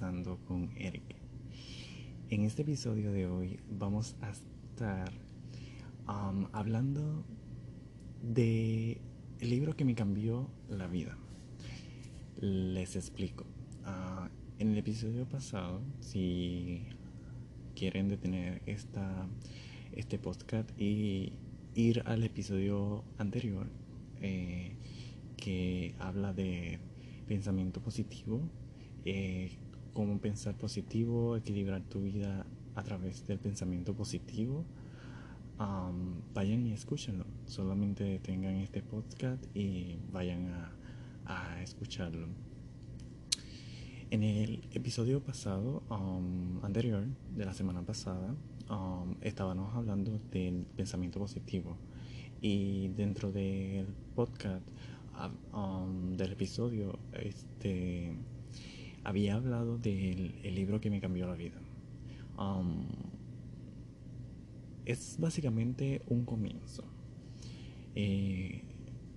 Con Eric. En este episodio de hoy vamos a estar um, hablando de el libro que me cambió la vida. Les explico. Uh, en el episodio pasado, si quieren detener esta, este podcast y ir al episodio anterior eh, que habla de pensamiento positivo, eh, cómo pensar positivo, equilibrar tu vida a través del pensamiento positivo. vayan y escúchenlo. Solamente tengan este podcast y vayan a, escucharlo. En el episodio pasado, anterior, de la semana pasada, estábamos hablando del pensamiento positivo. Y dentro del podcast Um, del episodio este, había hablado del libro que me cambió la vida. Um, es básicamente un comienzo. Eh,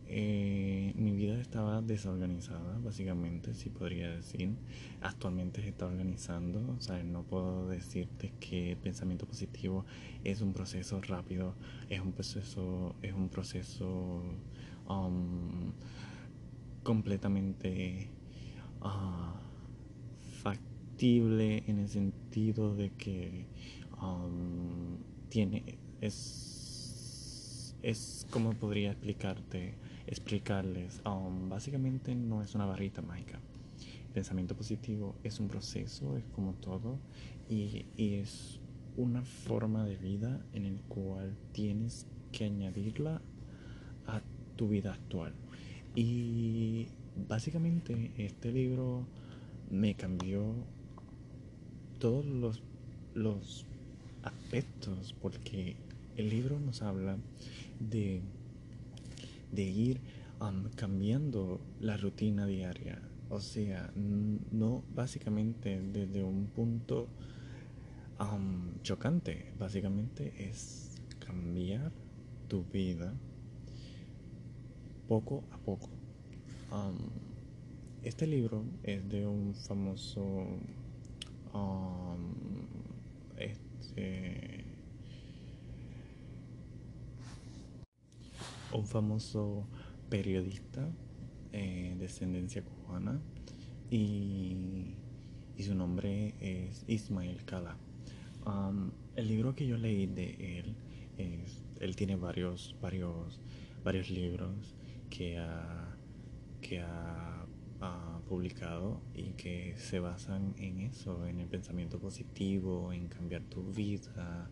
eh, mi vida estaba desorganizada, básicamente, si podría decir. Actualmente se está organizando, o sea, no puedo decirte que el pensamiento positivo es un proceso rápido, es un proceso, es un proceso Um, completamente uh, en el sentido de que um, tiene es es como podría explicarte explicarles um, básicamente no es una barrita mágica pensamiento positivo es un proceso es como todo y, y es una forma de vida en el cual tienes que añadirla a tu vida actual. Y básicamente este libro me cambió todos los, los aspectos porque el libro nos habla de, de ir um, cambiando la rutina diaria. O sea, no básicamente desde un punto um, chocante, básicamente es cambiar tu vida poco a poco. este libro es de un famoso este, un famoso periodista eh, de descendencia cubana y, y, su nombre es Ismael Cala. el libro que yo leí de él es, él tiene varios varios varios libros que ha, que ha, publicado y que se basan en eso, en el pensamiento positivo, en cambiar tu vida,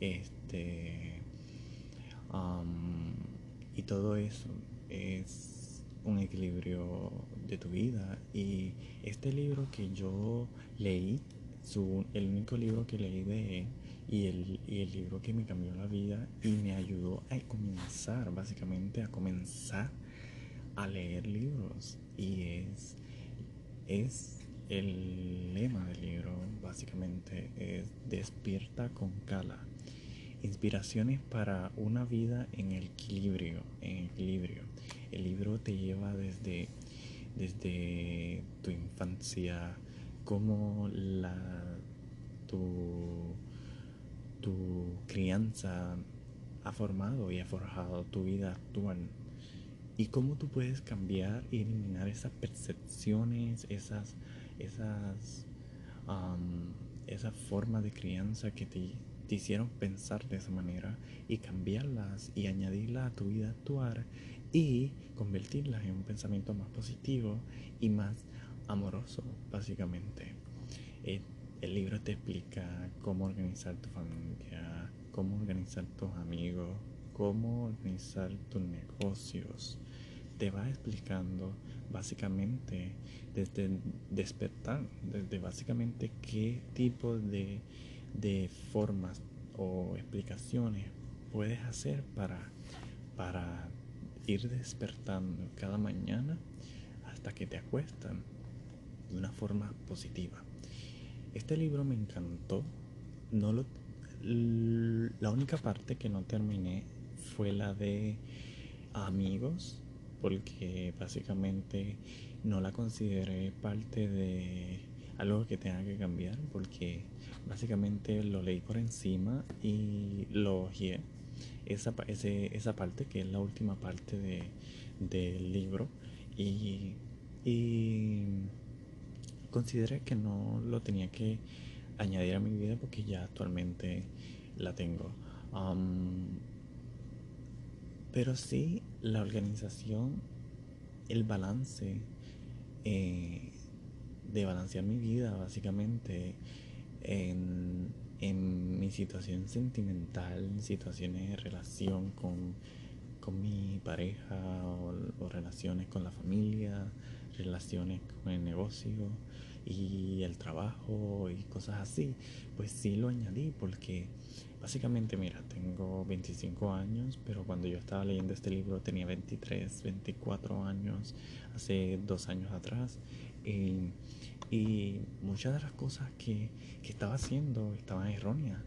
este, y todo eso es un equilibrio de tu vida. Y este libro que yo leí, su, el único libro que leí de él, y el, y el libro que me cambió la vida y me ayudó a comenzar, básicamente a comenzar a leer libros. Y es, es el lema del libro, básicamente, es despierta con cala. Inspiraciones para una vida en equilibrio, en equilibrio. El libro te lleva desde, desde tu infancia, como la tu tu crianza ha formado y ha forjado tu vida actual y cómo tú puedes cambiar y eliminar esas percepciones, esas, esas, esa forma de crianza que te, te, hicieron pensar de esa manera y cambiarlas y añadirlas a tu vida actual y convertirlas en un pensamiento más positivo y más amoroso, básicamente. Eh, el libro te explica cómo organizar tu familia, cómo organizar tus amigos, cómo organizar tus negocios. Te va explicando básicamente desde despertar, desde básicamente qué tipo de, de formas o explicaciones puedes hacer para, para ir despertando cada mañana hasta que te acuestan de una forma positiva. Este libro me encantó. No lo, la única parte que no terminé fue la de amigos, porque básicamente no la consideré parte de algo que tenga que cambiar porque básicamente lo leí por encima y lo ojeé. Esa, esa parte que es la última parte de, del libro y, y consideré que no lo tenía que añadir a mi vida porque ya actualmente la tengo. pero sí la organización, el balance eh, de balancear mi vida básicamente en, mi situación sentimental, en situaciones de relación con, mi pareja o, relaciones con la familia, relaciones con el negocio y el trabajo y cosas así, pues sí lo añadí porque básicamente, mira, tengo 25 años, pero cuando yo estaba leyendo este libro tenía 23, 24 años, hace dos años atrás. Y y muchas de las cosas que, estaba haciendo estaban erróneas.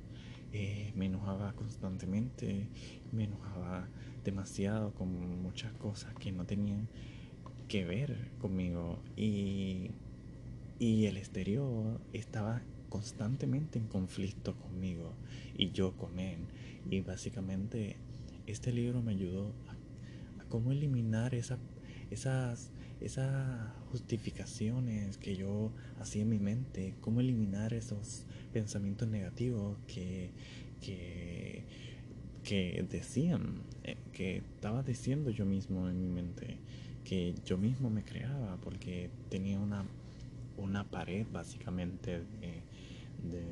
Eh, me enojaba constantemente, me enojaba demasiado con muchas cosas que no tenían que ver conmigo. Y, y el exterior estaba constantemente en conflicto conmigo y yo con él. Y básicamente este libro me ayudó a, cómo eliminar esa, esas justificaciones que yo hacía en mi mente, cómo eliminar esos pensamientos negativos que, que, decían, eh, que estaba diciendo yo mismo en mi mente, que yo mismo me creaba porque tenía una, una pared básicamente de,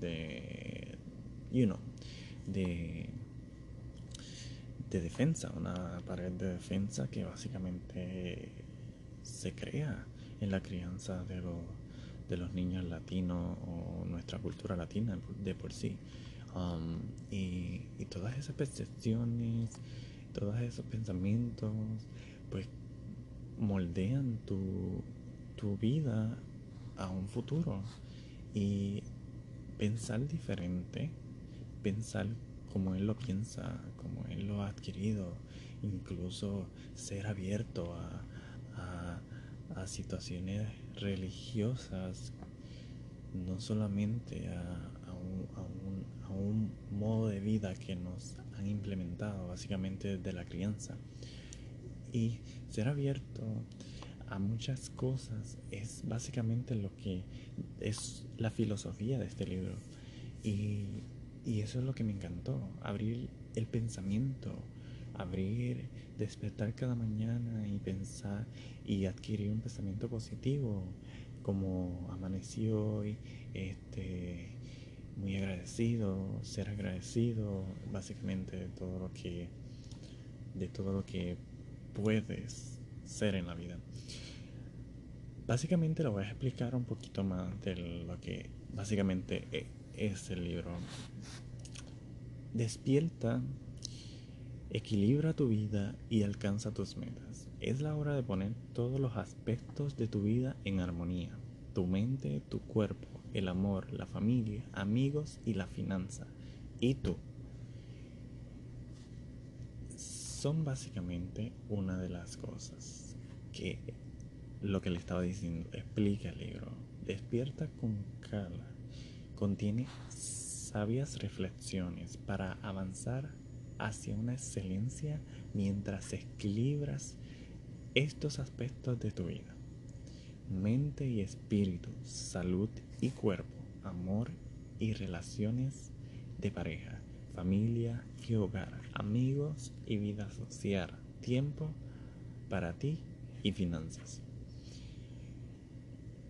de, you know, de de defensa, una pared de defensa que básicamente se crea en la crianza de, de los niños latinos o nuestra cultura latina de por sí. Um, y, todas esas percepciones, todos esos pensamientos, pues moldean tu, tu vida a un futuro. Y pensar diferente, pensar como él lo piensa, como él lo ha adquirido, incluso ser abierto a, situaciones religiosas, no solamente a, un, modo de vida que nos han implementado básicamente desde la crianza. Y ser abierto a muchas cosas es básicamente lo que es la filosofía de este libro. Y y eso es lo que me encantó, abrir el pensamiento, abrir, despertar cada mañana y pensar y adquirir un pensamiento positivo, como amanecí hoy, este, muy agradecido, ser agradecido básicamente de todo lo que, de todo lo que puedes ser en la vida. Básicamente lo voy a explicar un poquito más de lo que básicamente es el libro. Despierta, equilibra tu vida y alcanza tus metas. Es la hora de poner todos los aspectos de tu vida en armonía. Tu mente, tu cuerpo, el amor, la familia, amigos y la finanza. Y tú. Son básicamente una de las cosas que lo que le estaba diciendo explica el libro. Despierta con calma contiene sabias reflexiones para avanzar hacia una excelencia mientras equilibras estos aspectos de tu vida. Mente y espíritu, salud y cuerpo, amor y relaciones de pareja, familia y hogar, amigos y vida social, tiempo para ti y finanzas.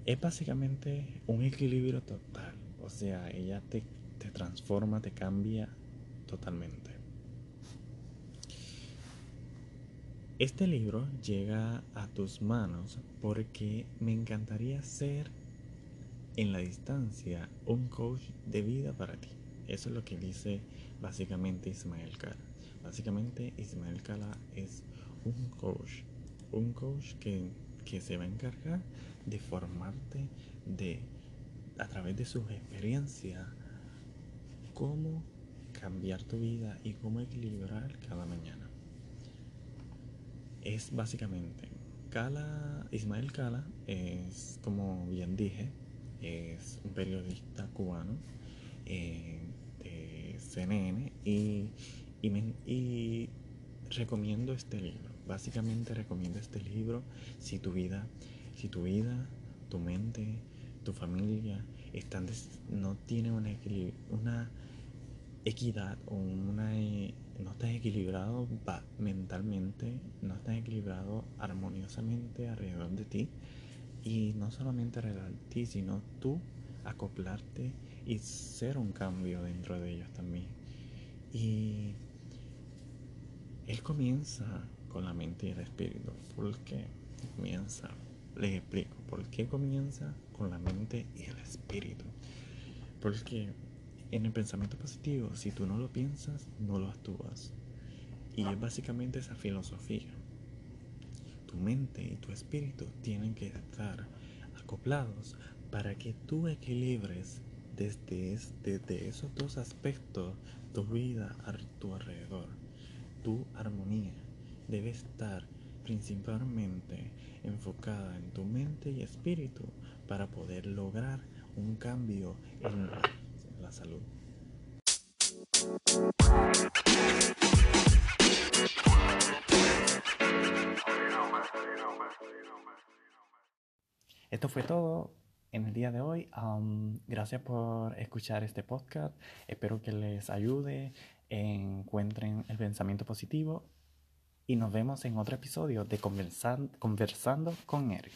Es básicamente un equilibrio total o sea, ella te, transforma, te cambia totalmente. Este libro llega a tus manos porque me encantaría ser en la distancia un coach de vida para ti. Eso es lo que dice básicamente Ismael Cala. Básicamente Ismael Cala es un coach, un coach que, que se va a encargar de formarte, de a través de sus experiencias cómo cambiar tu vida y cómo equilibrar cada mañana. Es básicamente Ismael Cala es, como bien dije, es un periodista cubano eh, de CNN y, y recomiendo este libro. Básicamente recomiendo este libro si tu vida, si tu vida, tu mente, tu familia están no tiene una, una equidad o una no estás equilibrado mentalmente, no estás equilibrado armoniosamente alrededor de ti y no solamente alrededor de ti, sino tú acoplarte y ser un cambio dentro de ellos también. Y él comienza con la mente y el espíritu. ¿Por qué comienza? Les explico. ¿Por qué comienza con la mente y el espíritu? Porque en el pensamiento positivo, si tú no lo piensas, no lo actúas. Y es básicamente esa filosofía. Tu mente y tu espíritu tienen que estar acoplados para que tú equilibres desde, desde esos dos aspectos tu vida a tu alrededor. Tu armonía debe estar principalmente enfocada en tu mente y espíritu para poder lograr un cambio en la salud. Esto fue todo en el día de hoy. gracias por escuchar este podcast. Espero que les ayude, encuentren el pensamiento positivo y nos vemos en otro episodio de Conversando con Eric.